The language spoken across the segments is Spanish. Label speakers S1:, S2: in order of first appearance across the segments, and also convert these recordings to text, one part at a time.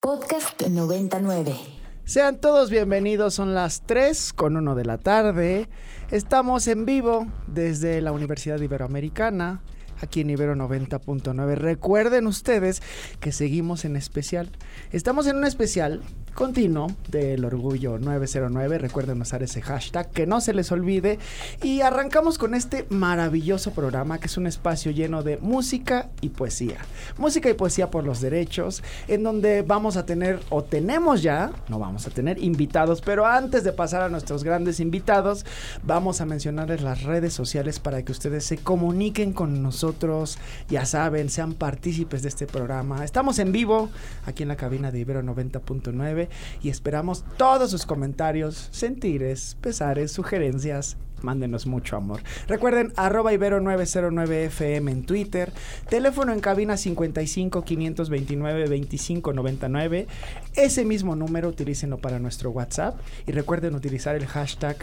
S1: Podcast 99.
S2: Sean todos bienvenidos, son las 3 con 1 de la tarde. Estamos en vivo desde la Universidad Iberoamericana, aquí en Ibero 90.9. Recuerden ustedes que seguimos en especial. Estamos en un especial continuo del Orgullo 909. Recuerden usar ese hashtag, que no se les olvide. Y arrancamos con este maravilloso programa que es un espacio lleno de música y poesía. Música y poesía por los derechos, en donde vamos a tener, o tenemos ya, no vamos a tener invitados, pero antes de pasar a nuestros grandes invitados, vamos a mencionarles las redes sociales para que ustedes se comuniquen con nosotros. Ya saben, sean partícipes de este programa. Estamos en vivo aquí en la cabina de Ibero 90.9 y esperamos todos sus comentarios, sentires, pesares, sugerencias. Mándenos mucho amor. Recuerden, arroba ibero909fm en Twitter, teléfono en cabina 55 529 2599. Ese mismo número utilícenlo para nuestro WhatsApp y recuerden utilizar el hashtag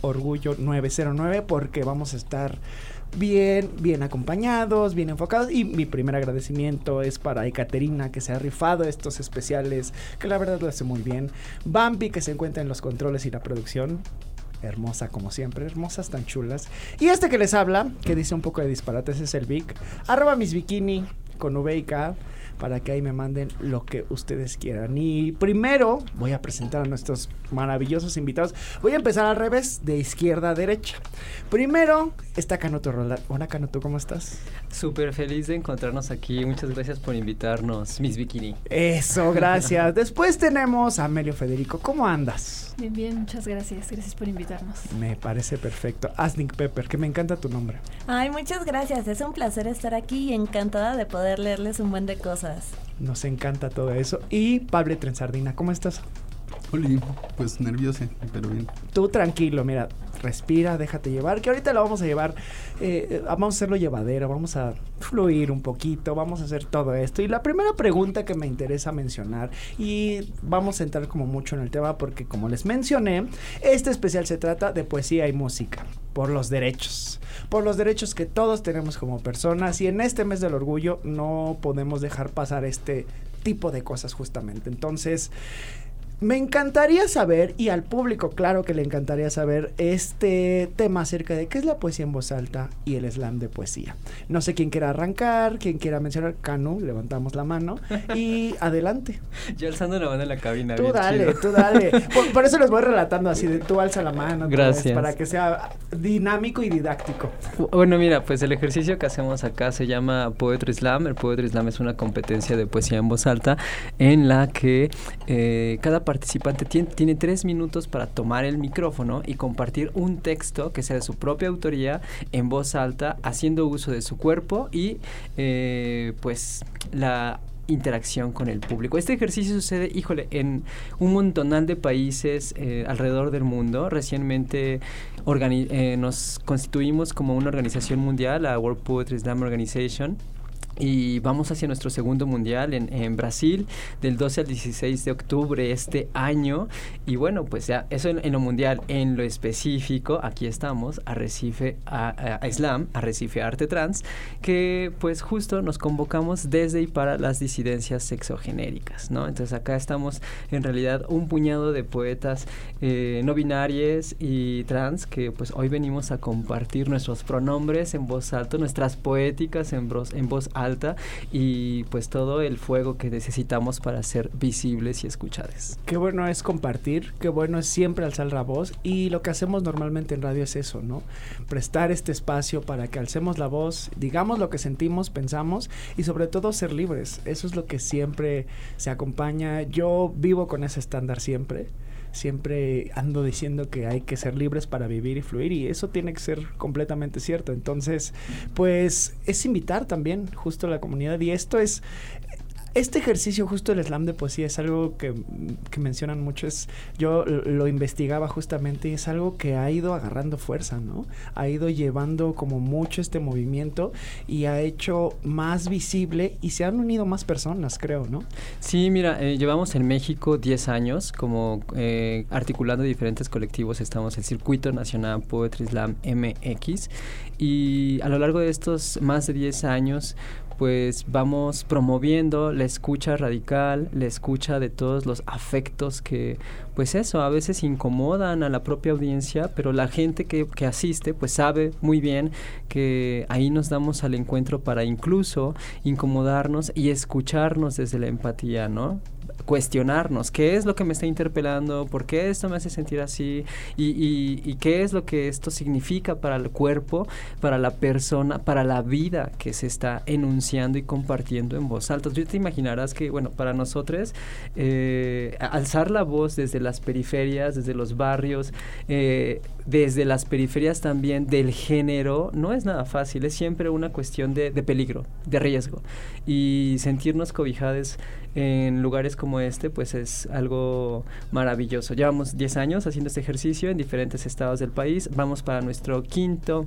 S2: orgullo 909 porque vamos a estar bien, bien acompañados, bien enfocados. Y mi primer agradecimiento es para Ekaterina, que se ha rifado estos especiales, que la verdad lo hace muy bien. Bambi, que se encuentra en los controles y la producción. Hermosa como siempre, hermosas tan chulas. Y este que les habla, que dice un poco de disparates, es el Vic. Arroba mis bikini con V y K para que ahí me manden lo que ustedes quieran. Y primero voy a presentar a nuestros maravillosos invitados. Voy a empezar al revés, de izquierda a derecha. Primero está Canuto Roland. Hola Canuto, ¿cómo estás?
S3: Súper feliz de encontrarnos aquí. Muchas gracias por invitarnos, Miss Bikini.
S2: Eso, gracias. Después tenemos a Amelio Federico. ¿Cómo andas?
S4: Bien, bien, muchas gracias. Gracias por invitarnos.
S2: Me parece perfecto. Asnik Pepper, que me encanta tu nombre.
S5: Ay, muchas gracias. Es un placer estar aquí y encantada de poder leerles un buen de cosas.
S2: Nos encanta todo eso. Y Pablo Trenzardina, ¿cómo estás?
S6: Pues nervioso, pero bien.
S2: Tú tranquilo, mira, respira, déjate llevar, que ahorita lo vamos a llevar, eh, vamos a hacerlo llevadero, vamos a fluir un poquito, vamos a hacer todo esto. Y la primera pregunta que me interesa mencionar, y vamos a entrar como mucho en el tema porque como les mencioné, este especial se trata de poesía y música, por los derechos, por los derechos que todos tenemos como personas y en este mes del orgullo no podemos dejar pasar este tipo de cosas justamente. Entonces, me encantaría saber, y al público claro que le encantaría saber, este tema acerca de qué es la poesía en voz alta y el slam de poesía. No sé quién quiera arrancar, quién quiera mencionar. Canu, levantamos la mano y adelante.
S3: Yo alzando la mano en la cabina.
S2: Tú dale, tú dale. Por, eso les voy relatando así, de tú alza la mano.
S3: Gracias.
S2: Para que sea dinámico y didáctico.
S3: Bueno, mira, pues el ejercicio que hacemos acá se llama Poetry Slam. El Poetry Slam es una competencia de poesía en voz alta en la que eh, cada participante tiene, tres minutos para tomar el micrófono y compartir un texto que sea de su propia autoría en voz alta, haciendo uso de su cuerpo y eh, pues la interacción con el público. Este ejercicio sucede, híjole, en un montonal de países eh, alrededor del mundo. Recientemente eh, nos constituimos como una organización mundial, la World Poetry Slam Organization y vamos hacia nuestro segundo mundial en, Brasil del 12 al 16 de octubre este año. Y bueno pues ya eso en, lo mundial en lo específico aquí estamos a Recife a, a, Islam a Recife Arte Trans que pues justo nos convocamos desde y para las disidencias sexogenéricas no entonces acá estamos en realidad un puñado de poetas eh, no binarias y trans que pues hoy venimos a compartir nuestros pronombres en voz alta nuestras poéticas en, voz, en voz alta y pues todo el fuego que necesitamos para ser visibles y escuchados.
S2: Qué bueno es compartir, qué bueno es siempre alzar la voz y lo que hacemos normalmente en radio es eso, ¿no? Prestar este espacio para que alcemos la voz, digamos lo que sentimos, pensamos y sobre todo ser libres. Eso es lo que siempre se acompaña. Yo vivo con ese estándar siempre siempre ando diciendo que hay que ser libres para vivir y fluir y eso tiene que ser completamente cierto. Entonces, pues es invitar también justo a la comunidad y esto es este ejercicio justo del slam de poesía es algo que, que, mencionan mucho. Es, yo lo investigaba justamente y es algo que ha ido agarrando fuerza, ¿no? Ha ido llevando como mucho este movimiento y ha hecho más visible y se han unido más personas, creo, ¿no?
S3: Sí, mira, eh, llevamos en México 10 años como eh, articulando diferentes colectivos. Estamos el Circuito Nacional Poetry Slam MX y a lo largo de estos más de 10 años pues vamos promoviendo la escucha radical, la escucha de todos los afectos que, pues eso, a veces incomodan a la propia audiencia, pero la gente que, que asiste pues sabe muy bien que ahí nos damos al encuentro para incluso incomodarnos y escucharnos desde la empatía, ¿no? Cuestionarnos qué es lo que me está interpelando, por qué esto me hace sentir así y, y, y, qué es lo que esto significa para el cuerpo, para la persona, para la vida que se está enunciando y compartiendo en voz alta. Tú te imaginarás que, bueno, para nosotros, eh, alzar la voz desde las periferias, desde los barrios, eh, desde las periferias también del género, no es nada fácil, es siempre una cuestión de, de peligro, de riesgo. Y sentirnos cobijados en lugares como este, pues es algo maravilloso. Llevamos 10 años haciendo este ejercicio en diferentes estados del país. Vamos para nuestro quinto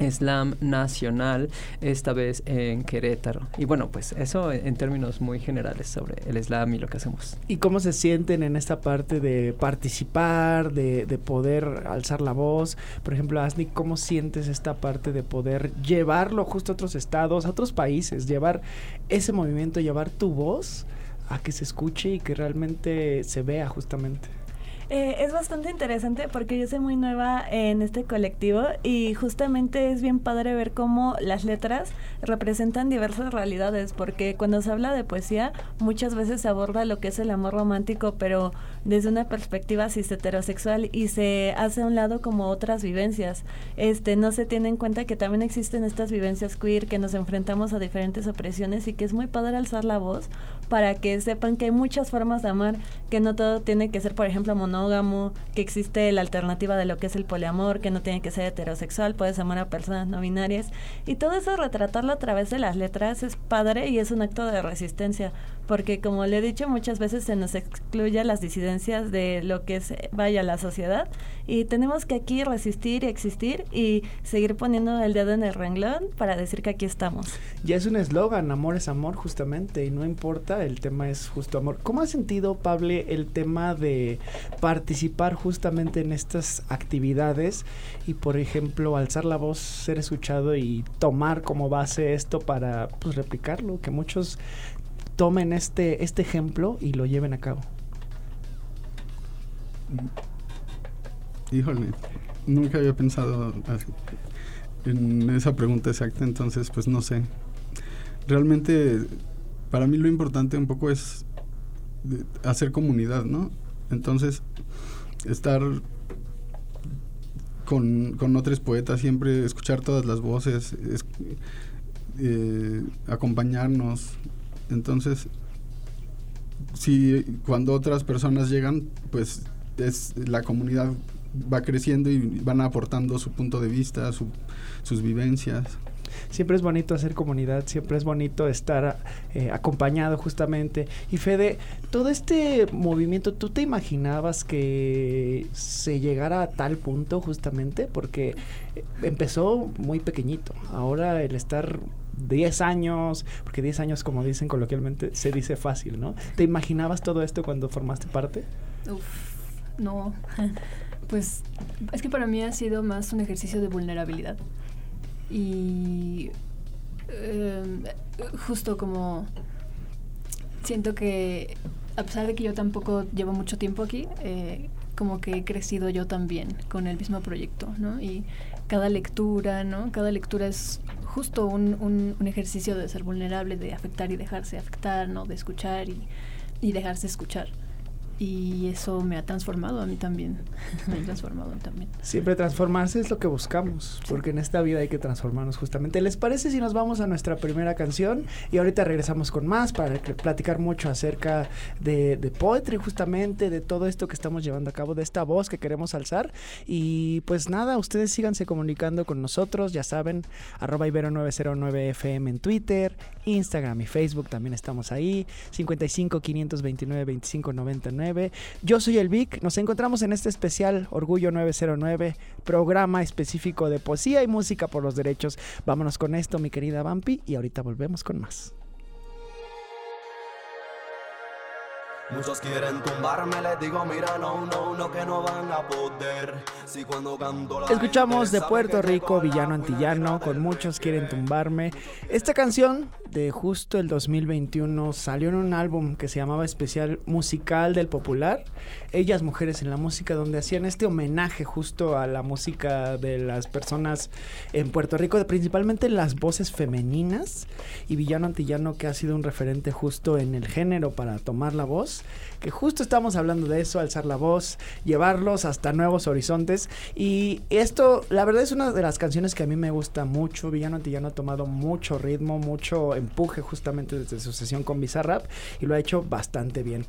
S3: Slam Nacional, esta vez en Querétaro. Y bueno, pues eso en términos muy generales sobre el Slam y lo que hacemos.
S2: ¿Y cómo se sienten en esta parte de participar, de, de poder alzar la voz? Por ejemplo, Asni, ¿cómo sientes esta parte de poder llevarlo justo a otros estados, a otros países, llevar ese movimiento, llevar tu voz a que se escuche y que realmente se vea justamente?
S5: Eh, es bastante interesante porque yo soy muy nueva en este colectivo y justamente es bien padre ver cómo las letras representan diversas realidades porque cuando se habla de poesía muchas veces se aborda lo que es el amor romántico pero desde una perspectiva cis heterosexual y se hace a un lado como otras vivencias. Este no se tiene en cuenta que también existen estas vivencias queer que nos enfrentamos a diferentes opresiones y que es muy padre alzar la voz para que sepan que hay muchas formas de amar, que no todo tiene que ser por ejemplo monógamo que existe la alternativa de lo que es el poliamor, que no tiene que ser heterosexual, puedes amar a personas no binarias. Y todo eso retratarlo a través de las letras es padre y es un acto de resistencia, porque como le he dicho muchas veces se nos excluye las disidencias de lo que es, vaya, la sociedad. Y tenemos que aquí resistir y existir y seguir poniendo el dedo en el renglón para decir que aquí estamos.
S2: Ya es un eslogan, amor es amor justamente, y no importa, el tema es justo amor. ¿Cómo ha sentido, Pablo, el tema de participar justamente en estas actividades y, por ejemplo, alzar la voz, ser escuchado y tomar como base esto para pues, replicarlo, que muchos tomen este, este ejemplo y lo lleven a cabo.
S6: Híjole, nunca había pensado en esa pregunta exacta, entonces pues no sé. Realmente para mí lo importante un poco es hacer comunidad, ¿no? Entonces, estar con, con otros poetas, siempre escuchar todas las voces, es, eh, acompañarnos. Entonces, si cuando otras personas llegan, pues es la comunidad va creciendo y van aportando su punto de vista, su, sus vivencias
S2: siempre es bonito hacer comunidad, siempre es bonito estar eh, acompañado justamente. Y Fede, todo este movimiento, ¿tú te imaginabas que se llegara a tal punto justamente? Porque eh, empezó muy pequeñito, ahora el estar 10 años, porque 10 años como dicen coloquialmente se dice fácil, ¿no? ¿Te imaginabas todo esto cuando formaste parte?
S4: Uf, no. Pues es que para mí ha sido más un ejercicio de vulnerabilidad. Y eh, justo como siento que a pesar de que yo tampoco llevo mucho tiempo aquí, eh, como que he crecido yo también con el mismo proyecto, ¿no? Y cada lectura, ¿no? Cada lectura es justo un, un, un ejercicio de ser vulnerable, de afectar y dejarse afectar, ¿no? De escuchar y, y dejarse escuchar y eso me ha transformado a mí también. me ha transformado también.
S2: Siempre transformarse es lo que buscamos, porque en esta vida hay que transformarnos justamente. ¿Les parece si nos vamos a nuestra primera canción? Y ahorita regresamos con más para platicar mucho acerca de, de poetry justamente, de todo esto que estamos llevando a cabo, de esta voz que queremos alzar. Y pues nada, ustedes síganse comunicando con nosotros, ya saben, arroba ibero909fm en Twitter, Instagram y Facebook también estamos ahí, 55 529 25 99 yo soy el Vic, nos encontramos en este especial Orgullo 909, programa específico de poesía y música por los derechos. Vámonos con esto, mi querida Vampi, y ahorita volvemos con más.
S7: Muchos quieren tumbarme, les digo, mira, no, no, no, que no van a poder. Si cuando canto la
S2: Escuchamos de Puerto Rico, Villano Antillano, con Muchos quieren tumbarme. Esta canción justo el 2021 salió en un álbum que se llamaba Especial Musical del Popular, Ellas Mujeres en la Música, donde hacían este homenaje justo a la música de las personas en Puerto Rico, principalmente las voces femeninas, y Villano Antillano que ha sido un referente justo en el género para tomar la voz, que justo estamos hablando de eso, alzar la voz, llevarlos hasta nuevos horizontes, y esto, la verdad es una de las canciones que a mí me gusta mucho, Villano Antillano ha tomado mucho ritmo, mucho empuje justamente desde su sesión con Bizarrap y lo ha hecho bastante bien.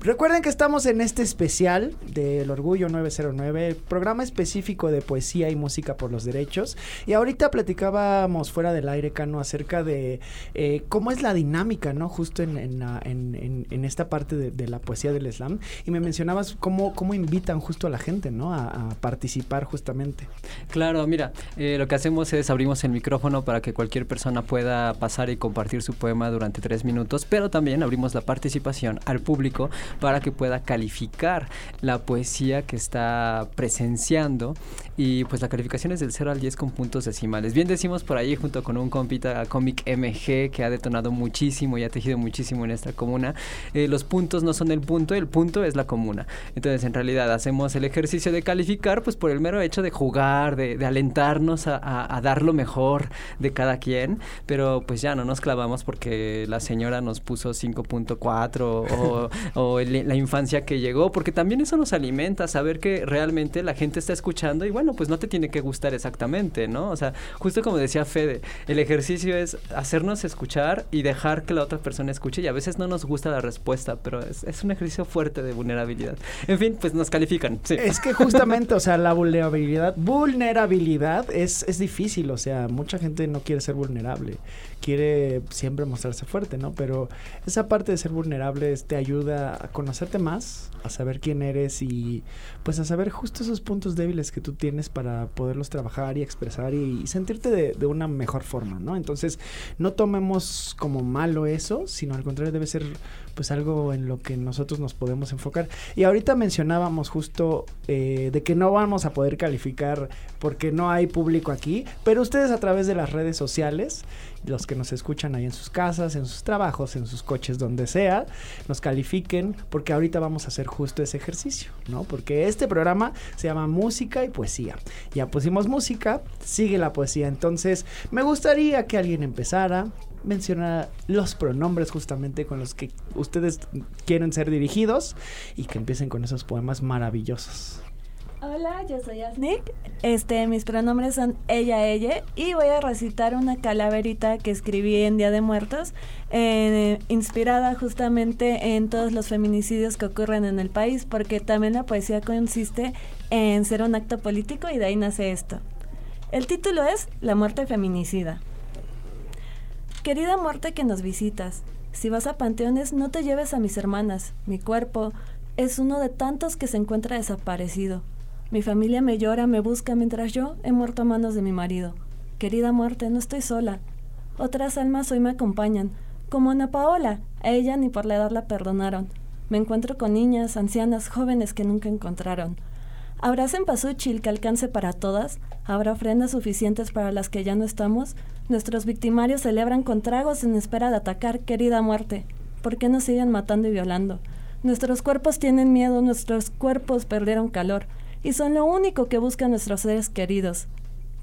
S2: Recuerden que estamos en este especial del Orgullo 909, programa específico de poesía y música por los derechos. Y ahorita platicábamos fuera del aire, Cano, acerca de eh, cómo es la dinámica, ¿no? Justo en, la- en- en- en esta parte de, de la poesía del slam. Y me mencionabas cómo, cómo invitan justo a la gente, ¿no? A, a participar justamente.
S3: Claro, mira, eh, lo que hacemos es abrimos el micrófono para que cualquier persona pueda pasar y compartir su poema durante tres minutos, pero también abrimos la participación al público para que pueda calificar la poesía que está presenciando y pues la calificación es del 0 al 10 con puntos decimales. Bien decimos por ahí junto con un compita cómic MG que ha detonado muchísimo y ha tejido muchísimo en esta comuna, eh, los puntos no son el punto, el punto es la comuna. Entonces en realidad hacemos el ejercicio de calificar pues por el mero hecho de jugar, de, de alentarnos a, a- a dar lo mejor de cada quien, pero pues ya no nos clavamos porque la señora nos puso 5.4 o, o el- la infancia que llegó, porque también eso nos alimenta, saber que realmente la gente está escuchando y bueno, pues no te tiene que gustar exactamente, ¿no? O sea, justo como decía Fede, el ejercicio es hacernos escuchar y dejar que la otra persona escuche y a veces no nos gusta la respuesta, pero es, es un ejercicio fuerte de vulnerabilidad. En fin, pues nos califican.
S2: Es que justamente, o sea, la vulnerabilidad, vulnerabilidad es, es difícil, o sea, mucha gente no quiere ser vulnerable, quiere siempre mostrarse fuerte, ¿no? Pero esa parte de ser vulnerable te ayuda a conocerte más, a saber quién eres y pues a saber justo esos puntos débiles que tú tienes para poderlos trabajar y expresar y, sentirte de, de una mejor forma, ¿no? Entonces, no tomemos como malo eso, sino al contrario debe ser pues algo en lo que nosotros nos podemos enfocar. Y ahorita mencionábamos justo eh, de que no vamos a poder calificar porque no hay público aquí, pero ustedes a través de las redes sociales, los que nos escuchan ahí en sus casas, en sus trabajos, en sus coches, donde sea, nos califiquen porque ahorita vamos a hacer justo ese ejercicio, ¿no? Porque este programa se llama Música y Poesía. Ya pusimos música, sigue la poesía. Entonces, me gustaría que alguien empezara, menciona los pronombres justamente con los que ustedes quieren ser dirigidos y que empiecen con esos poemas maravillosos.
S5: Hola, yo soy Asnik. Este, mis pronombres son ella, ella y voy a recitar una calaverita que escribí en Día de Muertos, eh, inspirada justamente en todos los feminicidios que ocurren en el país, porque también la poesía consiste en ser un acto político y de ahí nace esto. El título es La muerte feminicida. Querida muerte que nos visitas, si vas a panteones no te lleves a mis hermanas, mi cuerpo es uno de tantos que se encuentra desaparecido. Mi familia me llora, me busca mientras yo he muerto a manos de mi marido. Querida muerte, no estoy sola. Otras almas hoy me acompañan, como Ana Paola, a ella ni por la edad la perdonaron. Me encuentro con niñas, ancianas, jóvenes que nunca encontraron. ¿Habrá cempasúchil que alcance para todas? ¿Habrá ofrendas suficientes para las que ya no estamos? Nuestros victimarios celebran con tragos en espera de atacar, querida muerte. ¿Por qué nos siguen matando y violando? Nuestros cuerpos tienen miedo, nuestros cuerpos perdieron calor, y son lo único que buscan nuestros seres queridos.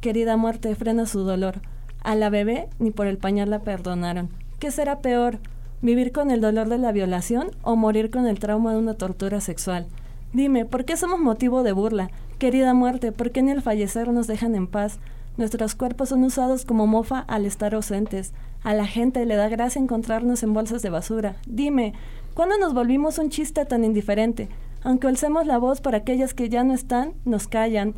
S5: Querida muerte, frena su dolor. A la bebé ni por el pañal la perdonaron. ¿Qué será peor? ¿Vivir con el dolor de la violación o morir con el trauma de una tortura sexual? Dime, ¿por qué somos motivo de burla? Querida muerte, ¿por qué ni al fallecer nos dejan en paz? Nuestros cuerpos son usados como mofa al estar ausentes. A la gente le da gracia encontrarnos en bolsas de basura. Dime, ¿cuándo nos volvimos un chiste tan indiferente? Aunque alcemos la voz para aquellas que ya no están, nos callan.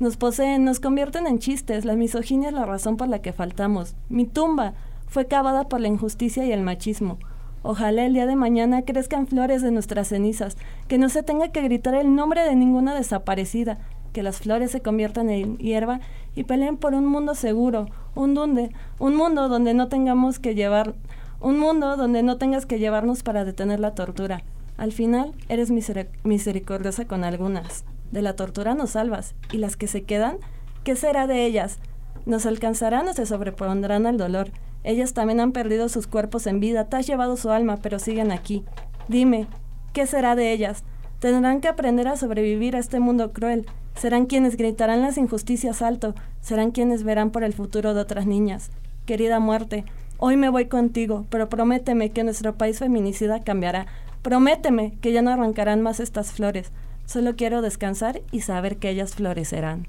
S5: Nos poseen, nos convierten en chistes. La misoginia es la razón por la que faltamos. Mi tumba fue cavada por la injusticia y el machismo. Ojalá el día de mañana crezcan flores de nuestras cenizas, que no se tenga que gritar el nombre de ninguna desaparecida, que las flores se conviertan en hierba y peleen por un mundo seguro, un donde, un mundo donde no tengamos que llevar, un mundo donde no tengas que llevarnos para detener la tortura. Al final eres miseri- misericordiosa con algunas. De la tortura nos salvas, y las que se quedan, ¿qué será de ellas? Nos alcanzarán o se sobrepondrán al dolor. Ellas también han perdido sus cuerpos en vida, te has llevado su alma, pero siguen aquí. Dime, ¿qué será de ellas? Tendrán que aprender a sobrevivir a este mundo cruel. Serán quienes gritarán las injusticias alto, serán quienes verán por el futuro de otras niñas. Querida muerte, hoy me voy contigo, pero prométeme que nuestro país feminicida cambiará. Prométeme que ya no arrancarán más estas flores. Solo quiero descansar y saber que ellas florecerán.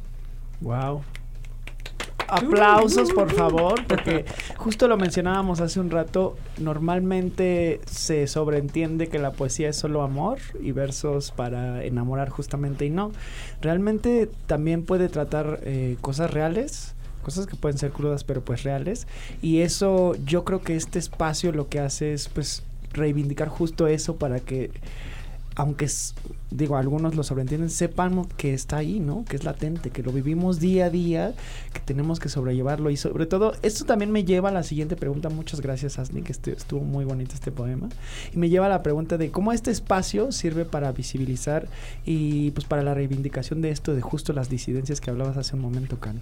S2: Wow. Aplausos, por favor, porque justo lo mencionábamos hace un rato, normalmente se sobreentiende que la poesía es solo amor y versos para enamorar justamente y no. Realmente también puede tratar eh, cosas reales, cosas que pueden ser crudas pero pues reales y eso yo creo que este espacio lo que hace es pues reivindicar justo eso para que aunque digo, algunos lo sobreentienden, sepan que está ahí, ¿no? Que es latente, que lo vivimos día a día, que tenemos que sobrellevarlo. Y sobre todo, esto también me lleva a la siguiente pregunta. Muchas gracias, Asni, que este, estuvo muy bonito este poema. Y me lleva a la pregunta de cómo este espacio sirve para visibilizar y pues para la reivindicación de esto, de justo las disidencias que hablabas hace un momento, Cano.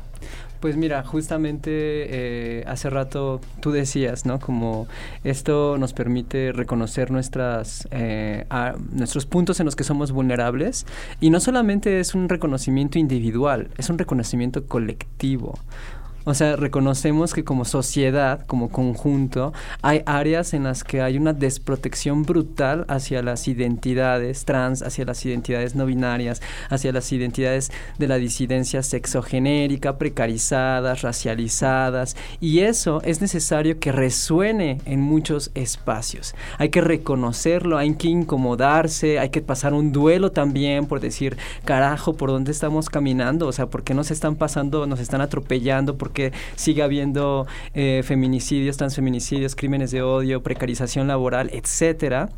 S3: Pues mira, justamente eh, hace rato tú decías, ¿no? Como esto nos permite reconocer nuestras, eh, a, nuestros puntos en los que somos vulnerables y no solamente es un reconocimiento individual, es un reconocimiento colectivo. O sea, reconocemos que como sociedad, como conjunto, hay áreas en las que hay una desprotección brutal hacia las identidades trans, hacia las identidades no binarias, hacia las identidades de la disidencia sexogenérica, precarizadas, racializadas, y eso es necesario que resuene en muchos espacios. Hay que reconocerlo, hay que incomodarse, hay que pasar un duelo también por decir, carajo, ¿por dónde estamos caminando? O sea, ¿por qué nos están pasando, nos están atropellando? ¿Por que sigue habiendo eh, feminicidios, transfeminicidios, crímenes de odio, precarización laboral, etcétera.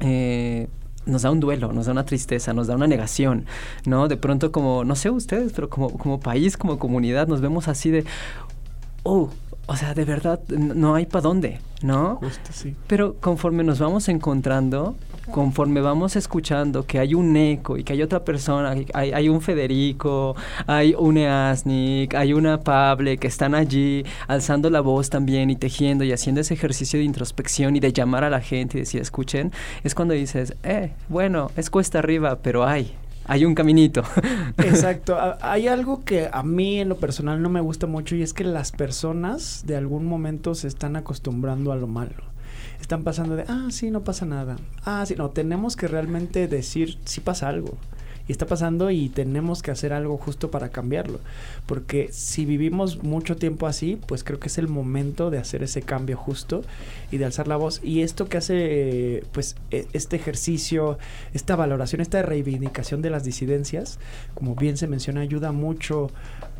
S3: Eh, nos da un duelo, nos da una tristeza, nos da una negación, ¿no? De pronto como, no sé ustedes, pero como, como país, como comunidad, nos vemos así de, oh, o sea, de verdad, no hay para dónde, ¿no?
S2: Justo, sí.
S3: Pero conforme nos vamos encontrando, conforme vamos escuchando que hay un eco y que hay otra persona, hay, hay un Federico, hay un Easnik, hay una Pable que están allí alzando la voz también y tejiendo y haciendo ese ejercicio de introspección y de llamar a la gente y decir, escuchen, es cuando dices, eh, bueno, es cuesta arriba, pero hay, hay un caminito.
S2: Exacto. Hay algo que a mí en lo personal no me gusta mucho y es que las personas de algún momento se están acostumbrando a lo malo están pasando de, ah, sí, no pasa nada. Ah, sí, no, tenemos que realmente decir, sí pasa algo. Está pasando y tenemos que hacer algo justo para cambiarlo. Porque si vivimos mucho tiempo así, pues creo que es el momento de hacer ese cambio justo y de alzar la voz. Y esto que hace, pues, e, este ejercicio, esta valoración, esta reivindicación de las disidencias, como bien se menciona, ayuda mucho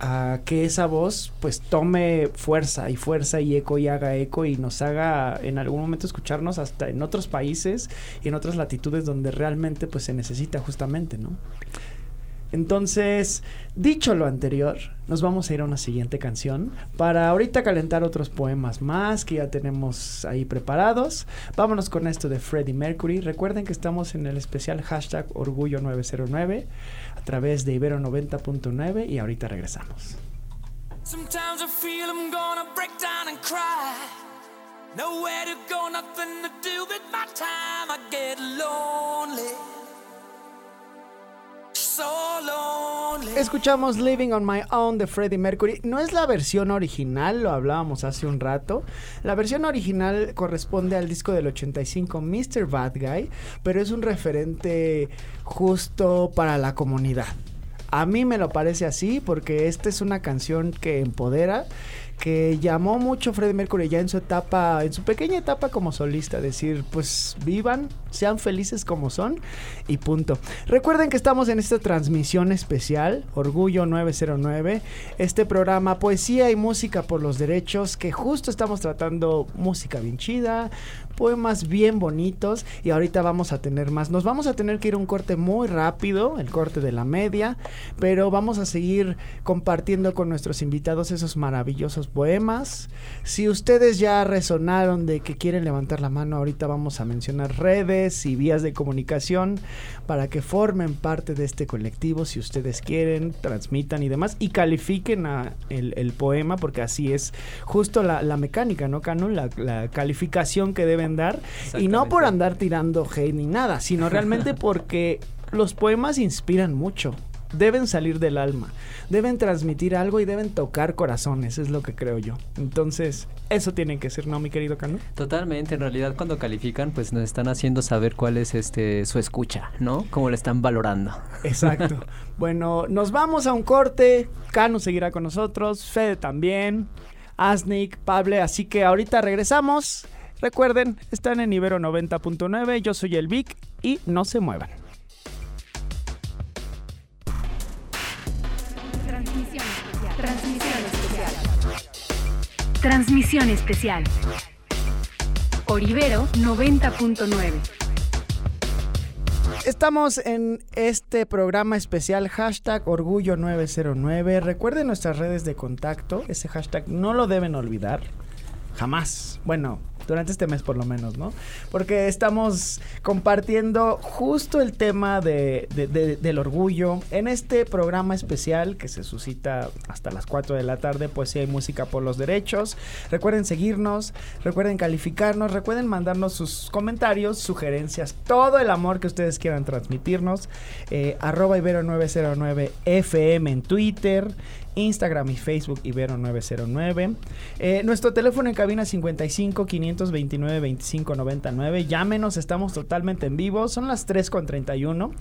S2: a que esa voz pues tome fuerza y fuerza y eco y haga eco y nos haga en algún momento escucharnos hasta en otros países y en otras latitudes donde realmente pues se necesita justamente, ¿no? Entonces, dicho lo anterior, nos vamos a ir a una siguiente canción para ahorita calentar otros poemas más que ya tenemos ahí preparados. Vámonos con esto de Freddie Mercury. Recuerden que estamos en el especial hashtag Orgullo 909 a través de Ibero 90.9 y ahorita regresamos. To go, nothing to do my time. I get lonely. Escuchamos Living on My Own de Freddie Mercury. No es la versión original, lo hablábamos hace un rato. La versión original corresponde al disco del 85 Mr. Bad Guy, pero es un referente justo para la comunidad. A mí me lo parece así porque esta es una canción que empodera que llamó mucho Freddie Mercury ya en su etapa, en su pequeña etapa como solista, decir, pues vivan, sean felices como son y punto. Recuerden que estamos en esta transmisión especial, Orgullo 909, este programa Poesía y Música por los Derechos, que justo estamos tratando música bien chida, poemas bien bonitos y ahorita vamos a tener más. Nos vamos a tener que ir un corte muy rápido, el corte de la media, pero vamos a seguir compartiendo con nuestros invitados esos maravillosos poemas. Si ustedes ya resonaron de que quieren levantar la mano, ahorita vamos a mencionar redes y vías de comunicación para que formen parte de este colectivo. Si ustedes quieren, transmitan y demás. Y califiquen el, poema, porque así es justo la, la mecánica, ¿no, Canon? La, la calificación que deben dar. Y no por andar tirando hate ni nada, sino realmente porque los poemas inspiran mucho. Deben salir del alma, deben transmitir algo y deben tocar corazones, es lo que creo yo. Entonces, eso tiene que ser, ¿no, mi querido Cano?
S3: Totalmente, en realidad cuando califican pues nos están haciendo saber cuál es este su escucha, ¿no? Cómo le están valorando.
S2: Exacto. bueno, nos vamos a un corte. Cano seguirá con nosotros, Fede también, Asnik, Pable, así que ahorita regresamos. Recuerden, están en Ibero 90.9, yo soy el Vic y no se muevan.
S8: Transmisión especial. Transmisión especial. Transmisión especial. Orivero 90.9.
S2: Estamos en este programa especial hashtag Orgullo 909. Recuerden nuestras redes de contacto. Ese hashtag no lo deben olvidar. Jamás. Bueno, durante este mes por lo menos, ¿no? Porque estamos compartiendo justo el tema de, de- de- del orgullo en este programa especial que se suscita hasta las 4 de la tarde, pues sí hay música por los derechos. Recuerden seguirnos, recuerden calificarnos, recuerden mandarnos sus comentarios, sugerencias, todo el amor que ustedes quieran transmitirnos. Eh, arroba Ibero909 FM en Twitter. Instagram y Facebook Ibero909. Eh, nuestro teléfono en cabina 55 529 25 99. Llámenos, estamos totalmente en vivo. Son las 3 con 31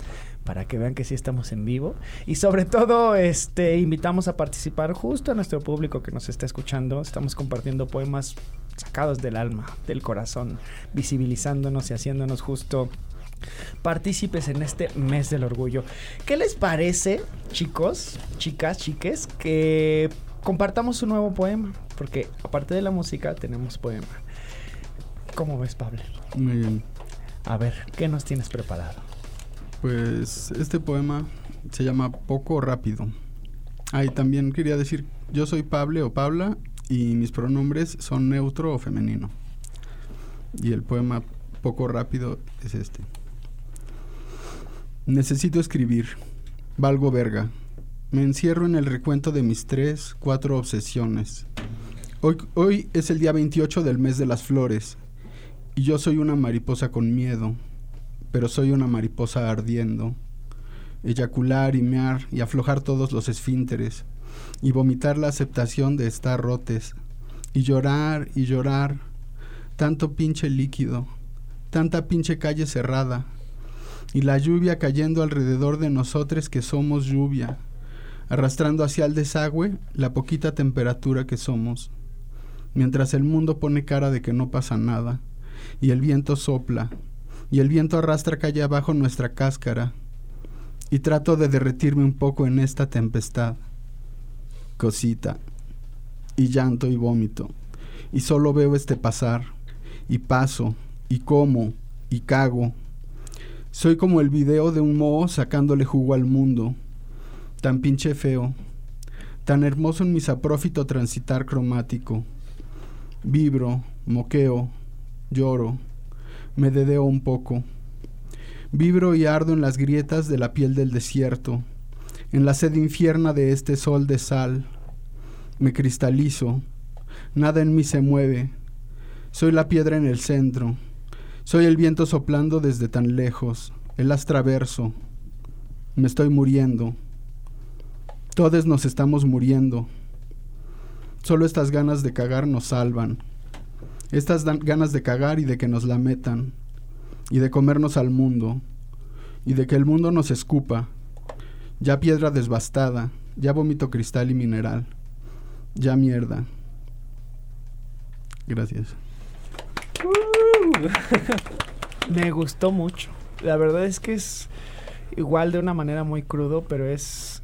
S2: para que vean que sí estamos en vivo. Y sobre todo, este, invitamos a participar justo a nuestro público que nos está escuchando. Estamos compartiendo poemas sacados del alma, del corazón, visibilizándonos y haciéndonos justo partícipes en este mes del orgullo. ¿Qué les parece, chicos, chicas, chiques, que compartamos un nuevo poema? Porque aparte de la música tenemos poema. ¿Cómo ves, Pablo?
S6: Muy bien.
S2: A ver, ¿qué nos tienes preparado?
S6: Pues este poema se llama Poco Rápido. Ah, y también quería decir, yo soy Pable o Pabla y mis pronombres son neutro o femenino. Y el poema Poco Rápido es este. Necesito escribir. Valgo verga. Me encierro en el recuento de mis tres, cuatro obsesiones. Hoy, hoy es el día 28 del mes de las flores. Y yo soy una mariposa con miedo pero soy una mariposa ardiendo. Eyacular y mear y aflojar todos los esfínteres, y vomitar la aceptación de estar rotes, y llorar y llorar, tanto pinche líquido, tanta pinche calle cerrada, y la lluvia cayendo alrededor de nosotros que somos lluvia, arrastrando hacia el desagüe la poquita temperatura que somos, mientras el mundo pone cara de que no pasa nada, y el viento sopla, y el viento arrastra calle abajo nuestra cáscara, y trato de derretirme un poco en esta tempestad. Cosita, y llanto y vómito, y solo veo este pasar, y paso, y como, y cago. Soy como el video de un moho sacándole jugo al mundo, tan pinche feo, tan hermoso en mi saprófito transitar cromático. Vibro, moqueo, lloro, me dedeo un poco. Vibro y ardo en las grietas de la piel del desierto, en la sed infierna de este sol de sal. Me cristalizo, nada en mí se mueve. Soy la piedra en el centro, soy el viento soplando desde tan lejos, el astraverso. Me estoy muriendo. Todos nos estamos muriendo. Solo estas ganas de cagar nos salvan. Estas ganas de cagar y de que nos la metan. Y de comernos al mundo. Y de que el mundo nos escupa. Ya piedra desbastada. Ya vómito cristal y mineral. Ya mierda. Gracias.
S2: Me gustó mucho. La verdad es que es igual de una manera muy crudo, pero es...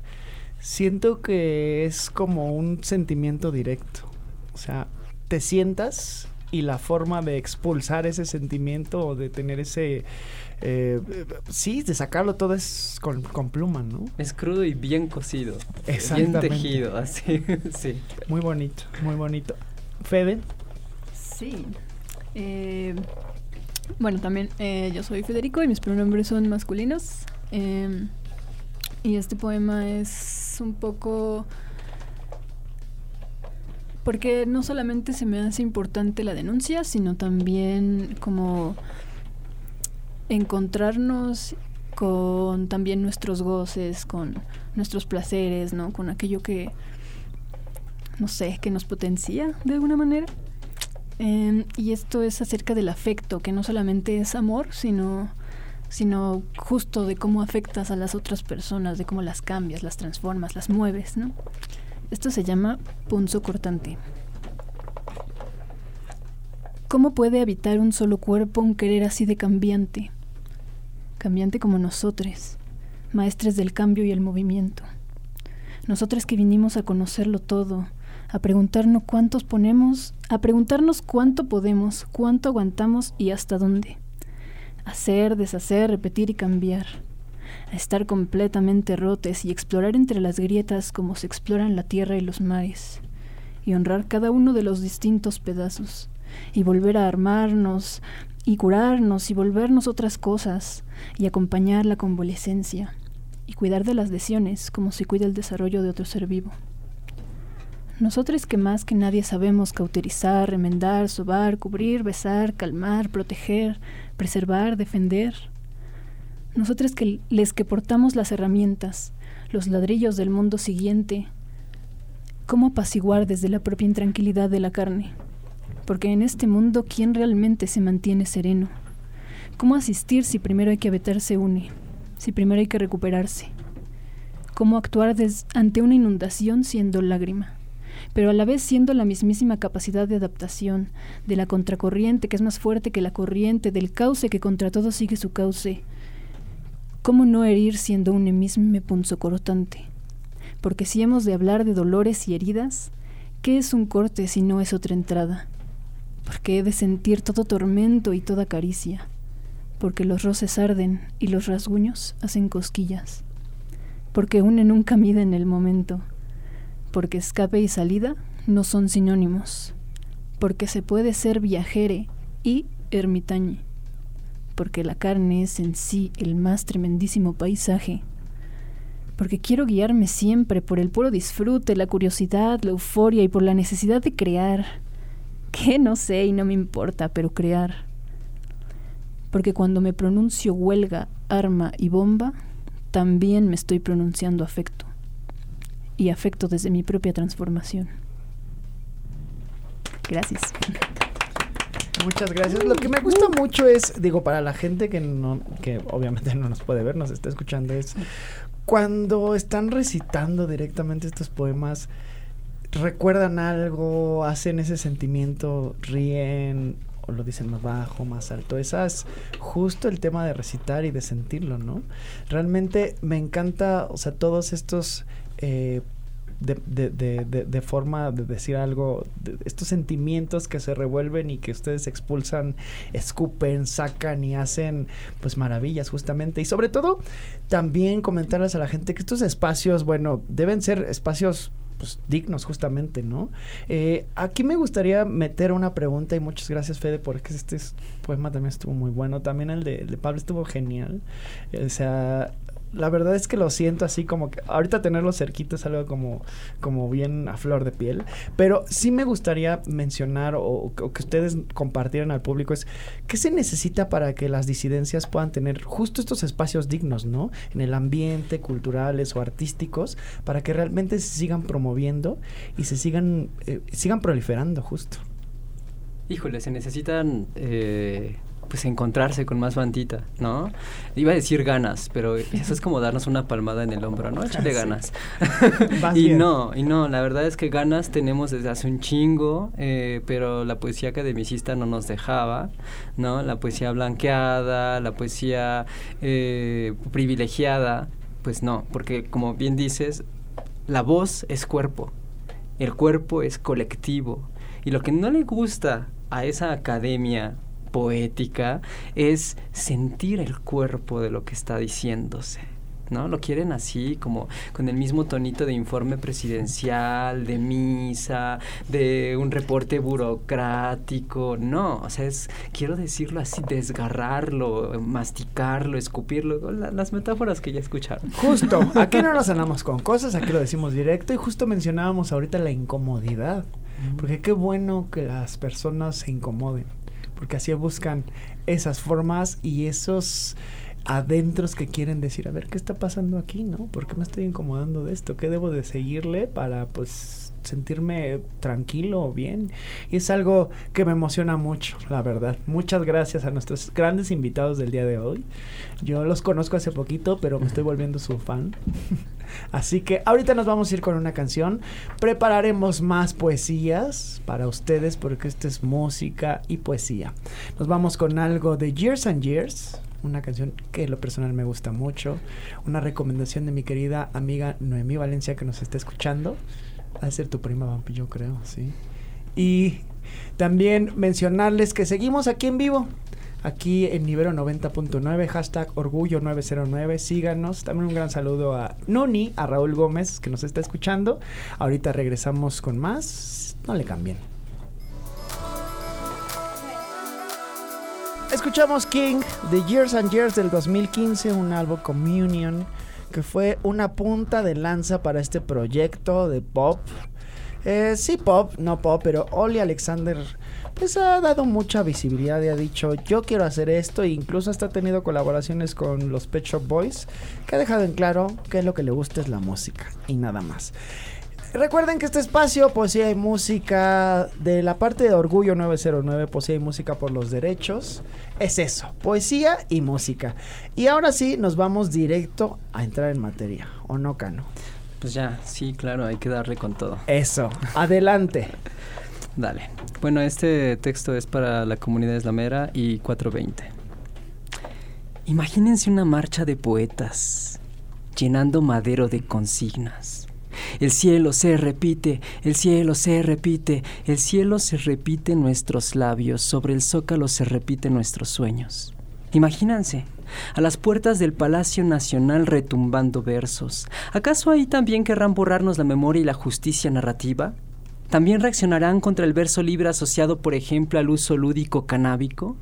S2: Siento que es como un sentimiento directo. O sea, te sientas y la forma de expulsar ese sentimiento o de tener ese eh, sí, de sacarlo todo es con, con pluma, ¿no?
S3: Es crudo y bien cocido. Bien
S2: Exactamente.
S3: tejido, así, sí.
S2: Muy bonito, muy bonito. Fede,
S4: Sí. Eh, bueno, también eh, yo soy Federico y mis pronombres son masculinos. Em, y este poema es un poco... Porque no solamente se me hace importante la denuncia, sino también como encontrarnos con también nuestros goces, con nuestros placeres, ¿no? Con aquello que, no sé, que nos potencia de alguna manera. Em, y esto es acerca del afecto, que no solamente es amor, sino, sino justo de cómo afectas a las otras personas, de cómo las cambias, las transformas, las mueves, ¿no? Esto se llama punzo cortante. ¿Cómo puede habitar un solo cuerpo un querer así de cambiante? Cambiante como nosotros, maestres del cambio y el movimiento. Nosotros que vinimos a conocerlo todo, a preguntarnos cuántos ponemos, a preguntarnos cuánto podemos, cuánto aguantamos y hasta dónde. Hacer, deshacer, repetir y cambiar. A estar completamente rotes y explorar entre las grietas como se exploran la tierra y los mares. Y honrar cada uno de los distintos pedazos. Y volver a armarnos y curarnos y volvernos otras cosas y acompañar la convalescencia y cuidar de las lesiones como se cuida el desarrollo de otro ser vivo. Nosotros que más que nadie sabemos cauterizar, remendar, sobar, cubrir, besar, calmar, proteger, preservar, defender. Nosotros que les que portamos las herramientas, los ladrillos del mundo siguiente, cómo apaciguar desde la propia intranquilidad de la carne. Porque en este mundo, ¿quién realmente se mantiene sereno? ¿Cómo asistir si primero hay que vetarse une? Si primero hay que recuperarse? ¿Cómo actuar ante una inundación siendo lágrima? Pero a la vez siendo la mismísima capacidad de adaptación, de la contracorriente que es más fuerte que la corriente, del cauce que contra todo sigue su cauce. ¿Cómo no herir siendo un emisme punzocortante? Porque si hemos de hablar de dolores y heridas, ¿qué es un corte si no es otra entrada? Porque he de sentir todo tormento y toda caricia, porque los roces arden y los rasguños hacen cosquillas, porque une nunca mide en el momento, porque escape y salida no son sinónimos, porque se puede ser viajere y ermitañe, porque la carne es en sí el más tremendísimo paisaje, porque quiero guiarme siempre por el puro disfrute, la curiosidad, la euforia y por la necesidad de crear, que no sé y no me importa, pero crear, porque cuando me pronuncio huelga, arma y bomba, también me estoy pronunciando afecto y afecto desde mi propia transformación. Gracias.
S2: Muchas gracias. Lo que me gusta mucho es, digo, para la gente que no, que obviamente no nos puede ver, nos está escuchando, es cuando están recitando directamente estos poemas, recuerdan algo, hacen ese sentimiento, ríen o lo dicen más bajo, más alto. Esa es justo el tema de recitar y de sentirlo, ¿no? Realmente me encanta, o sea, todos estos eh, de, de, de, de, forma de decir algo, estos sentimientos que se revuelven y que ustedes expulsan, escupen, sacan y hacen pues maravillas justamente. Y sobre todo también comentarles a la gente que estos espacios, bueno, deben ser espacios pues, dignos justamente, ¿no? Eh, aquí me gustaría meter una pregunta y muchas gracias Fede porque este es- poema también estuvo muy bueno, también el de, el de Pablo estuvo genial, o sea, la verdad es que lo siento así como que ahorita tenerlo cerquita es algo como, como bien a flor de piel. Pero sí me gustaría mencionar o, que ustedes compartieran al público es qué se necesita para que las disidencias puedan tener justo estos espacios dignos, ¿no? En el ambiente, culturales o artísticos, para que realmente se sigan promoviendo y se sigan, eh, sigan proliferando justo.
S3: Híjole, se necesitan eh, pues encontrarse con más bandita, ¿no? Iba a decir ganas, pero eso es como darnos una palmada en el hombro, ¿no? Échale
S2: Sí.
S3: ganas. Y no, y no, la verdad es que ganas tenemos desde hace un chingo, eh, pero la poesía academicista no nos dejaba, ¿no? La poesía blanqueada, la poesía eh, privilegiada, pues no, porque como bien dices, la voz es cuerpo, el cuerpo es colectivo, y lo que no le gusta a esa academia poética es sentir el cuerpo de lo que está diciéndose. ¿no? Lo quieren así, como con el mismo tonito de informe presidencial, de misa, de un reporte burocrático. No, o sea, es, quiero decirlo así, desgarrarlo, masticarlo, escupirlo, la- las metáforas que ya escucharon.
S2: Justo, aquí no nos andamos con cosas, aquí lo decimos directo y justo mencionábamos ahorita la incomodidad. Porque qué bueno que las personas se incomoden, porque así buscan esas formas y esos adentros que quieren decir, a ver, ¿qué está pasando aquí, no? ¿Por qué me estoy incomodando de esto? ¿Qué debo de seguirle para, pues, sentirme tranquilo o bien? Y es algo que me emociona mucho, la verdad. Muchas gracias a nuestros grandes invitados del día de hoy. Yo los conozco hace poquito, pero me estoy volviendo su fan. Así que ahorita nos vamos a ir con una canción. Prepararemos más poesías para ustedes porque esto es música y poesía. Nos vamos con algo de Years and Years, una canción que lo personal me gusta mucho. Una recomendación de mi querida amiga Noemí Valencia que nos está escuchando. Va a ser tu prima Vampi, yo creo, sí. Y también mencionarles que seguimos aquí en vivo. Aquí en Nivero 90.9, hashtag Orgullo 909, síganos. También un gran saludo a Nuni, a Raúl Gómez, que nos está escuchando. Ahorita regresamos con más. No le cambien. Escuchamos King de Years and Years del 2015, un álbum Communion, que fue una punta de lanza para este proyecto de pop. Eh, sí, pop, no pop, pero Oli Alexander pues ha dado mucha visibilidad y ha dicho yo quiero hacer esto e incluso hasta ha tenido colaboraciones con los Pet Shop Boys que ha dejado en claro que lo que le gusta es la música y nada más. Recuerden que este espacio, poesía y música, de la parte de Orgullo 909, poesía y música por los derechos, es eso, poesía y música. Y ahora sí, nos vamos directo a entrar en materia, ¿o no, Cano?
S3: Pues ya, sí, claro, hay que darle con todo.
S2: Eso, adelante.
S3: Dale. Bueno, este texto es para la comunidad islamera y 420. Imagínense una marcha de poetas llenando madero de consignas. El cielo se repite, el cielo se repite, el cielo se repite en nuestros labios, sobre el zócalo se repiten nuestros sueños. Imagínense, a las puertas del Palacio Nacional retumbando versos. ¿Acaso ahí también querrán borrarnos la memoria y la justicia narrativa? ¿También reaccionarán contra el verso libre asociado, por ejemplo, al uso lúdico canábico?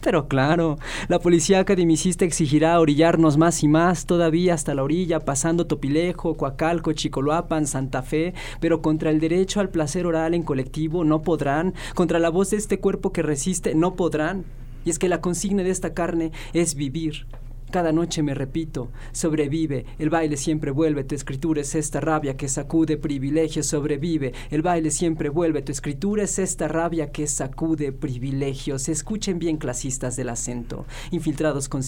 S3: Pero claro, la policía academicista exigirá orillarnos más y más todavía hasta la orilla, pasando Topilejo, Coacalco, Chicoloapan, Santa Fe, pero contra el derecho al placer oral en colectivo no podrán, contra la voz de este cuerpo que resiste no podrán. Y es que la consigna de esta carne es vivir, cada noche me repito, sobrevive, el baile siempre vuelve, tu escritura es esta rabia que sacude privilegios, sobrevive, el baile siempre vuelve, tu escritura es esta rabia que sacude privilegios. Escuchen bien clasistas del acento, infiltrados con,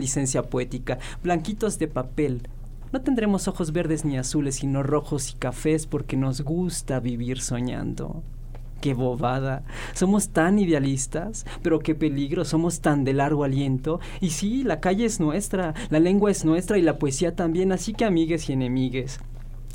S3: licencia poética, blanquitos de papel. No tendremos ojos verdes ni azules, sino rojos y cafés porque nos gusta vivir soñando. Qué bobada. Somos tan idealistas, pero qué peligro. Somos tan de largo aliento. Y sí, la calle es nuestra, la lengua es nuestra y la poesía también. Así que amigues y enemigues.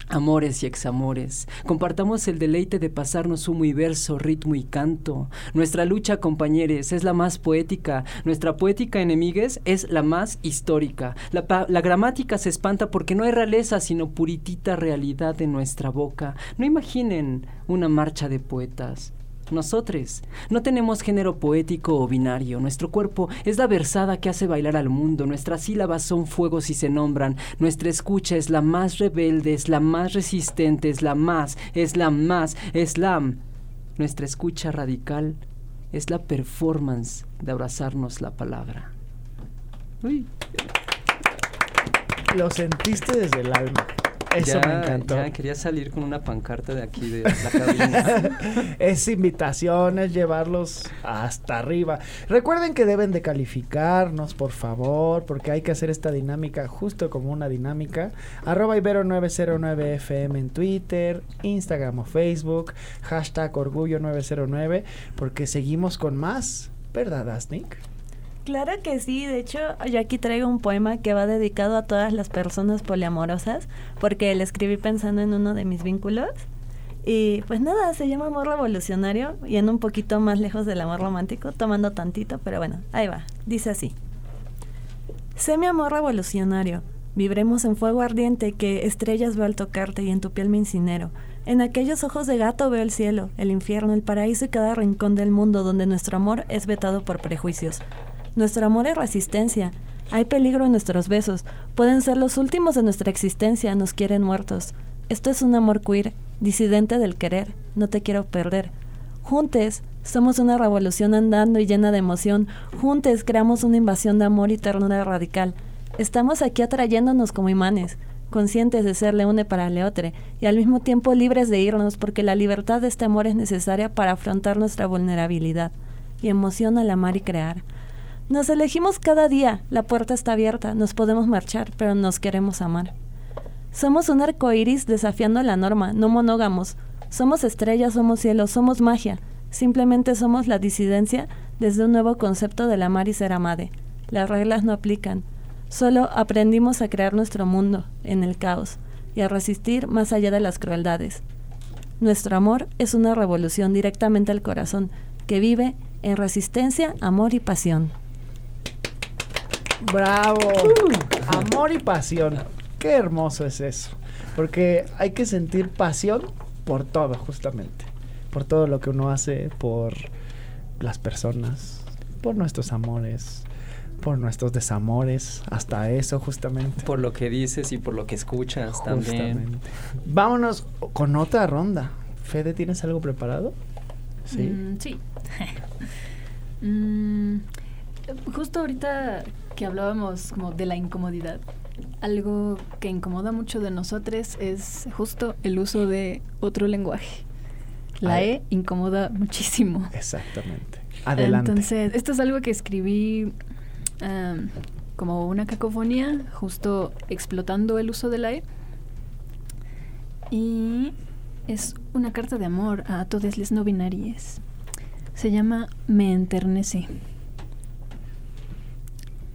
S3: Amores y examores, compartamos el deleite de pasarnos humo y verso, ritmo y canto. Nuestra lucha, compañeros, es la más poética. Nuestra poética, enemigues, es la más histórica. La, la gramática se espanta porque no hay realeza, sino puritita realidad en nuestra boca. No imaginen una marcha de poetas. Nosotros no tenemos género poético o binario. Nuestro cuerpo es la versada que hace bailar al mundo. Nuestras sílabas son fuegos y se nombran. Nuestra escucha es la más rebelde, es la más resistente, es la más, es la más, es la... Nuestra escucha radical es la performance de abrazarnos la palabra. Uy,
S2: Lo sentiste desde el alma. Eso
S3: ya,
S2: me encantó.
S3: ya quería salir con una pancarta de aquí de la cabina.
S2: es invitación, es llevarlos hasta arriba. Recuerden que deben de calificarnos, por favor, porque hay que hacer esta dinámica justo como una dinámica. Arroba Ibero909FM en Twitter, Instagram o Facebook, hashtag Orgullo 909, porque seguimos con más, ¿verdad, Asnik?
S5: Claro que sí, de hecho yo aquí traigo un poema que va dedicado a todas las personas poliamorosas porque lo escribí pensando en uno de mis vínculos Y pues nada, se llama amor revolucionario y en un poquito más lejos del amor romántico, tomando tantito, pero bueno, ahí va. Dice así. Sé mi amor revolucionario. Vibremos en fuego ardiente que estrellas veo al tocarte y en tu piel me incinero. En aquellos ojos de gato veo el cielo, el infierno, el paraíso y cada rincón del mundo donde nuestro amor es vetado por prejuicios. Nuestro amor es resistencia. Hay peligro en nuestros besos. Pueden ser los últimos de nuestra existencia. Nos quieren muertos. Esto es un amor queer, disidente del querer. No te quiero perder. Juntes, somos una revolución andando y llena de emoción. Juntes creamos una invasión de amor y ternura radical. Estamos aquí atrayéndonos como imanes, conscientes de ser leone para leotre y al mismo tiempo libres de irnos porque la libertad de este amor es necesaria para afrontar nuestra vulnerabilidad y emoción al amar y crear. Nos elegimos cada día, la puerta está abierta, nos podemos marchar, pero nos queremos amar. Somos un arco iris desafiando la norma, no monógamos. Somos estrellas, somos cielo, somos magia. Simplemente somos la disidencia desde un nuevo concepto del amar y ser amade. Las reglas no aplican. Solo aprendimos a crear nuestro mundo en el caos y a resistir más allá de las crueldades. Nuestro amor es una revolución directamente al corazón que vive en resistencia, amor y pasión.
S2: Bravo. Amor y pasión. Qué hermoso es eso. Porque hay que sentir pasión por todo, justamente. Por todo lo que uno hace, por las personas, por nuestros amores, por nuestros desamores, hasta eso justamente.
S3: Por lo que dices y por lo que escuchas también.
S2: Justamente. Vámonos con otra ronda. Fede, ¿tienes algo preparado? Sí.
S4: Mm, sí. Mm, justo ahorita que hablábamos como de la incomodidad, algo que incomoda mucho de nosotros es justo el uso de otro lenguaje. La
S2: Ay.
S4: E incomoda muchísimo.
S2: Exactamente. Adelante.
S4: Entonces, esto es algo que escribí como una cacofonía, justo explotando el uso de la E. Y es una carta de amor a todos los no binarios. Se llama Me enternece.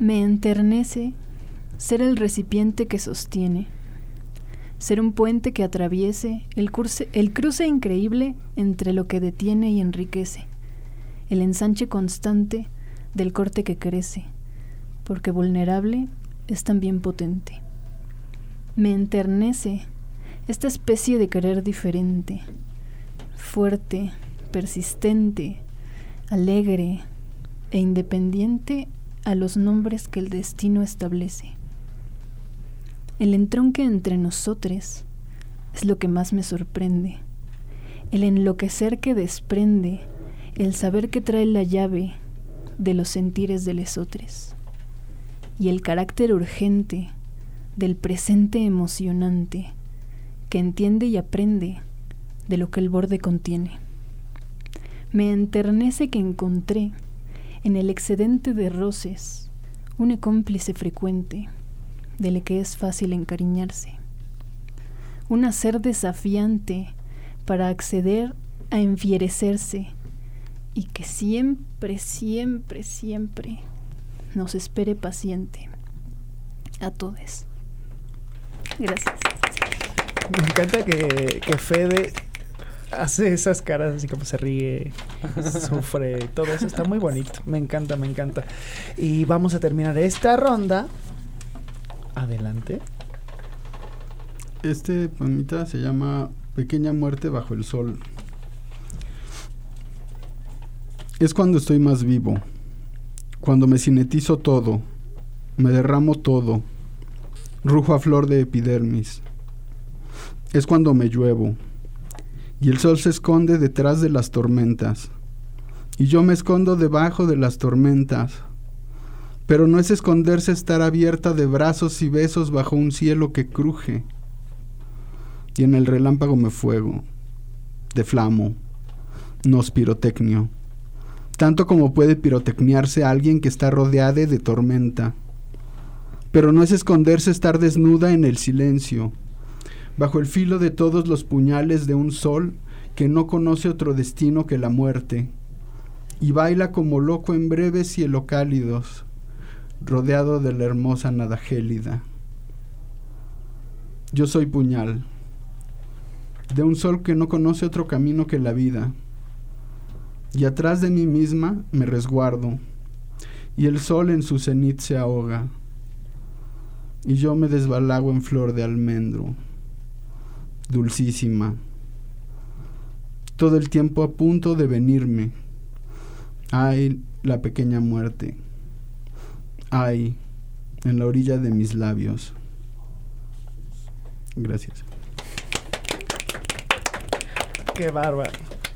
S4: Me enternece ser el recipiente que sostiene, ser un puente que atraviese el, el cruce increíble entre lo que detiene y enriquece, el ensanche constante del corte que crece, porque vulnerable es también potente. Me enternece esta especie de querer diferente, fuerte, persistente, alegre e independiente a los nombres que el destino establece. El entronque entre nosotros es lo que más me sorprende. El enloquecer que desprende, el saber que trae la llave de los sentires de lesotres. Y el carácter urgente del presente emocionante que entiende y aprende de lo que el borde contiene. Me enternece que encontré en el excedente de roces un cómplice frecuente del que es fácil encariñarse. Un hacer desafiante para acceder a enfierecerse y que siempre, siempre, siempre nos espere paciente. A todos. Gracias.
S2: Me encanta que, que Fede hace esas caras así como se ríe, sufre, todo eso está muy bonito. Me encanta, me encanta. Y vamos a terminar esta ronda. Adelante.
S6: Este poemita se llama Pequeña muerte bajo el sol. Es cuando estoy más vivo, cuando me cinetizo todo, me derramo todo, rujo a flor de epidermis. Es cuando me lluevo, y el sol se esconde detrás de las tormentas, y yo me escondo debajo de las tormentas. Pero no es esconderse estar abierta de brazos y besos bajo un cielo que cruje y en el relámpago me fuego, deflamo, nos pirotecnio, tanto como puede pirotecniarse alguien que está rodeada de tormenta. Pero no es esconderse estar desnuda en el silencio, bajo el filo de todos los puñales de un sol que no conoce otro destino que la muerte, y baila como loco en breves cielo cálidos, rodeado de la hermosa nada gélida. Yo soy puñal de un sol que no conoce otro camino que la vida. Y atrás de mí misma me resguardo, y el sol en su cenit se ahoga, y yo me desbalago en flor de almendro, dulcísima, todo el tiempo a punto de venirme. Ay, la pequeña muerte. Ay, en la orilla de mis labios. Gracias.
S2: Qué bárbaro,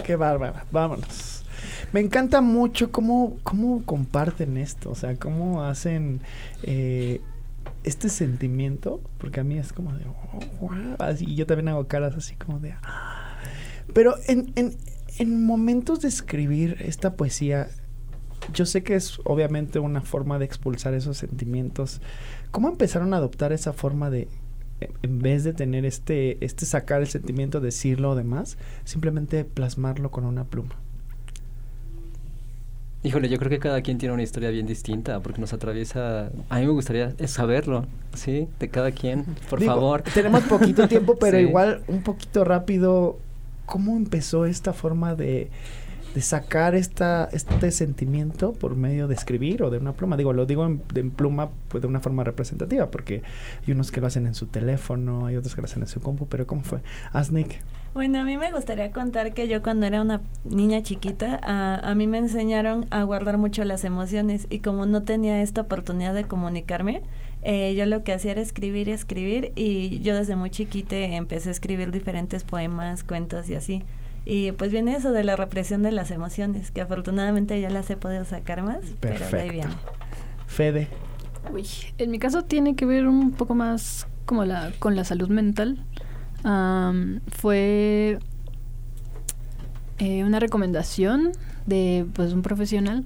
S2: qué bárbaro. Vámonos. Me encanta mucho cómo, cómo comparten esto, o sea, cómo hacen eh, este sentimiento, porque a mí es como de, oh, wow, así, y yo también hago caras así como de, ah. pero en, en, en momentos de escribir esta poesía, yo sé que es obviamente una forma de expulsar esos sentimientos. ¿Cómo empezaron a adoptar esa forma de, en vez de tener este, este sacar el sentimiento, decirlo o demás, simplemente plasmarlo con una pluma?
S3: Híjole, yo creo que cada quien tiene una historia bien distinta porque nos atraviesa. A mí me gustaría saberlo, ¿sí? De cada quien, por
S2: Digo,
S3: favor.
S2: Tenemos poquito tiempo, pero
S3: Sí.
S2: igual un poquito rápido. ¿Cómo empezó esta forma de, de sacar esta, este sentimiento por medio de escribir o de una pluma? Digo, lo digo en, de- en pluma pues, de una forma representativa, porque hay unos que lo hacen en su teléfono, hay otros que lo hacen en su compu, pero ¿cómo fue? Asnick.
S5: Bueno, a mí me gustaría contar que yo cuando era una niña chiquita, a, a mí me enseñaron a guardar mucho las emociones y como no tenía esta oportunidad de comunicarme, eh, yo lo que hacía era escribir y escribir y yo desde muy chiquita empecé a escribir diferentes poemas, cuentos y así. Y pues viene eso de la represión de las emociones, que afortunadamente ya las he podido sacar más, pero de ahí
S2: Perfecto.
S5: viene.
S2: Fede.
S4: Uy, en mi caso tiene que ver un poco más como la, con la salud mental. Am, fue eh, una recomendación de pues un profesional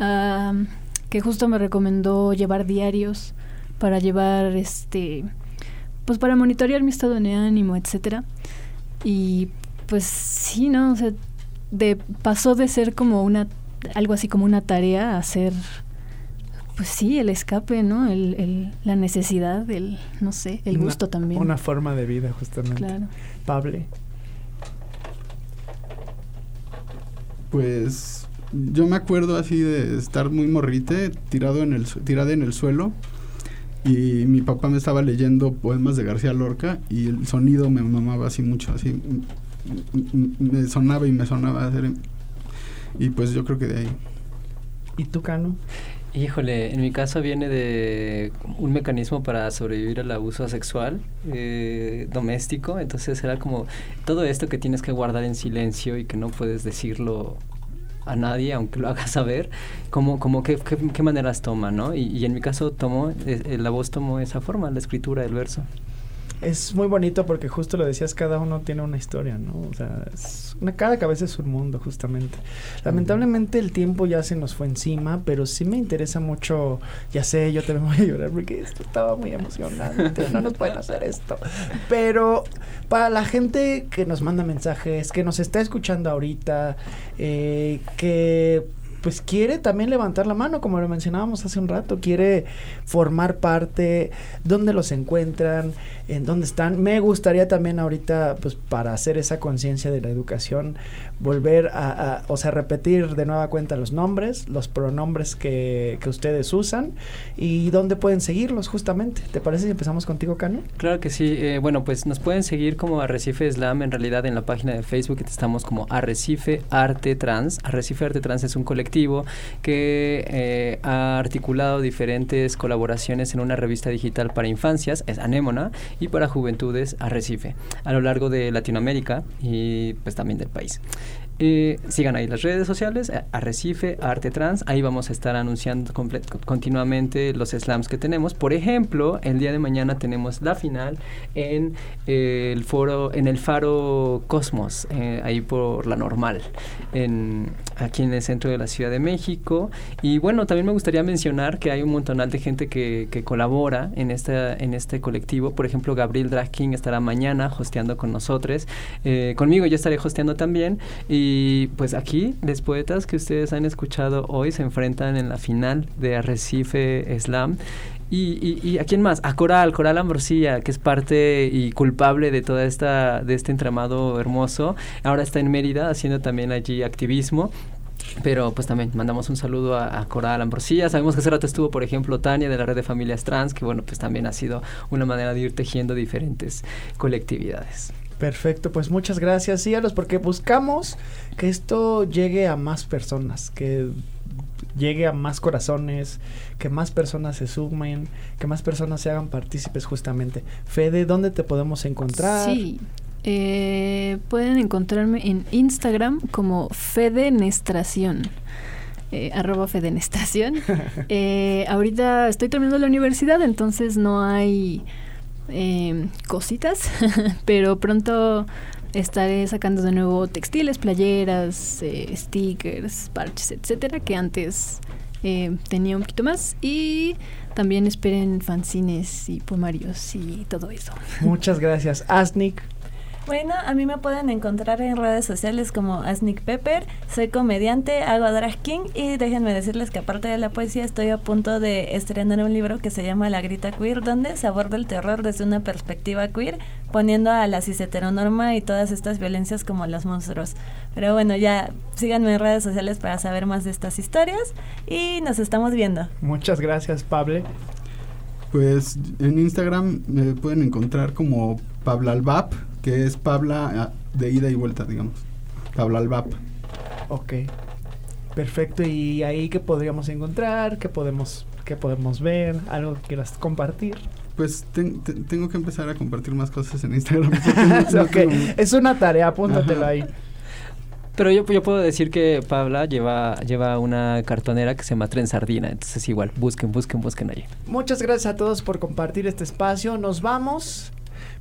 S4: am, que justo me recomendó llevar diarios para llevar este pues para monitorear mi estado de ánimo, etcétera. Y pues sí, ¿no? O sea, de, pasó de ser como una algo así como una tarea a ser pues sí, el escape, ¿no? El, el- la necesidad, el, no sé, el
S2: Una-
S4: gusto también.
S2: Una forma de vida, justamente.
S4: Claro.
S2: Pablo.
S6: Pues yo me acuerdo así de estar muy morrite, tirado en el, tirada en el suelo. Y mi papá me estaba leyendo poemas de García Lorca y el sonido me mamaba así mucho, así me sonaba y me sonaba. hacer- Y pues yo creo que de ahí.
S2: ¿Y tú, Cano?
S3: Híjole, en mi caso viene de un mecanismo para sobrevivir al abuso sexual eh, doméstico, entonces era como todo esto que tienes que guardar en silencio y que no puedes decirlo a nadie, aunque lo hagas saber, como, como qué, qué, maneras toma, ¿no? Y, en mi caso tomó, eh, la voz tomó esa forma, la escritura, el verso.
S2: Es muy bonito porque justo lo decías, cada uno tiene una historia, ¿no? O sea, es una, cada cabeza es un mundo, justamente. Lamentablemente el tiempo ya se nos fue encima, pero sí me interesa mucho, ya sé, yo también voy a llorar porque esto estaba muy emocionante, no nos pueden hacer esto. Pero para la gente que nos manda mensajes, que nos está escuchando ahorita, eh, que pues quiere también levantar la mano, como lo mencionábamos hace un rato, quiere formar parte, dónde los encuentran, en dónde están. Me gustaría también ahorita, pues para hacer esa conciencia de la educación, volver a, o sea, repetir de nueva cuenta los nombres, los pronombres que, que ustedes usan y dónde pueden seguirlos justamente. ¿Te parece si empezamos contigo, Cano?
S3: Claro que sí. eh, bueno, pues nos pueden seguir como Arrecife Slam. En realidad, en la página de Facebook estamos como Arrecife Arte Trans. Arrecife Arte Trans es un colectivo que eh, ha articulado diferentes colaboraciones en una revista digital para infancias, es Anémona, y para juventudes Arrecife, a lo largo de Latinoamérica y pues también del país. Eh, sigan ahí las redes sociales, eh, Arrecife, Arte Trans, ahí vamos a estar anunciando continuamente los slams que tenemos. Por ejemplo, el día de mañana tenemos la final en eh, el foro, en el faro Cosmos, eh, ahí por la normal, en, aquí en el centro de la Ciudad de México. Y bueno, también me gustaría mencionar que hay un montonal de gente que, que colabora en, esta, en este colectivo. Por ejemplo, Gabriel Drag King estará mañana hosteando con nosotros. Conmigo yo estaré hosteando también. Y Y pues aquí, los poetas que ustedes han escuchado hoy se enfrentan en la final de Arrecife Slam. Y, y, y, a quién más? A Coral, Coral Ambrosía, que es parte y culpable de toda esta, de este entramado hermoso. Ahora está en Mérida haciendo también allí activismo. Pero pues también mandamos un saludo a, a, Coral Ambrosía. Sabemos que hace rato estuvo, por ejemplo, Tania de la red de familias trans, que bueno, pues también ha sido una manera de ir tejiendo diferentes colectividades.
S2: Perfecto, pues muchas gracias, sígalos, porque buscamos que esto llegue a más personas, que llegue a más corazones, que más personas se sumen, que más personas se hagan partícipes justamente. Fede, ¿dónde te podemos encontrar?
S4: Sí, eh, pueden encontrarme en Instagram como Fedenestración. Eh, arroba Fedenestración. eh, ahorita estoy terminando la universidad, entonces no hay eh, cositas, pero pronto estaré sacando de nuevo textiles, playeras, eh, stickers, parches, etcétera, que antes eh, tenía un poquito más. Y también esperen fanzines y pomarios y todo eso.
S2: Muchas gracias. Asnik.
S5: Bueno, a mí me pueden encontrar en redes sociales como Asnick Pepper, soy comediante, hago drag king y déjenme decirles que aparte de la poesía estoy a punto de estrenar un libro que se llama La Grita Queer, donde se aborda el terror desde una perspectiva queer, poniendo a la cis heteronorma y todas estas violencias como los monstruos. Pero bueno, ya síganme en redes sociales para saber más de estas historias y nos estamos viendo.
S2: Muchas gracias, Pablo.
S6: Pues en Instagram me pueden encontrar como Pablalbap, que es Pabla de ida y vuelta, digamos. Pablalbap.
S2: Ok. Perfecto. ¿Y ahí qué podríamos encontrar? ¿Qué podemos, qué podemos ver? ¿Algo que quieras compartir?
S6: Pues ten, ten, tengo que empezar a compartir más cosas en Instagram.
S2: no, okay. Es una tarea, apúntatelo ahí.
S3: Pero yo, yo puedo decir que Pabla lleva, lleva una cartonera que se llama Tren Sardina. Entonces igual, busquen, busquen, busquen allí.
S2: Muchas gracias a todos por compartir este espacio. Nos vamos.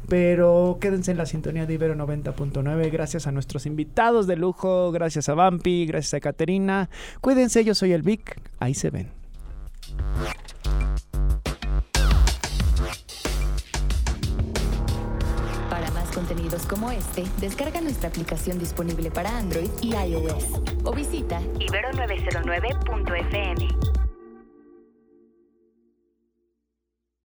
S2: Pero quédense en la sintonía de Ibero 90.9. Gracias a nuestros invitados de lujo. Gracias a Vampi. Gracias a Caterina. Cuídense, yo soy el Vic. Ahí se ven.
S1: Para más contenidos como este, descarga nuestra aplicación disponible para Android y iOS o visita
S8: ibero909.fm.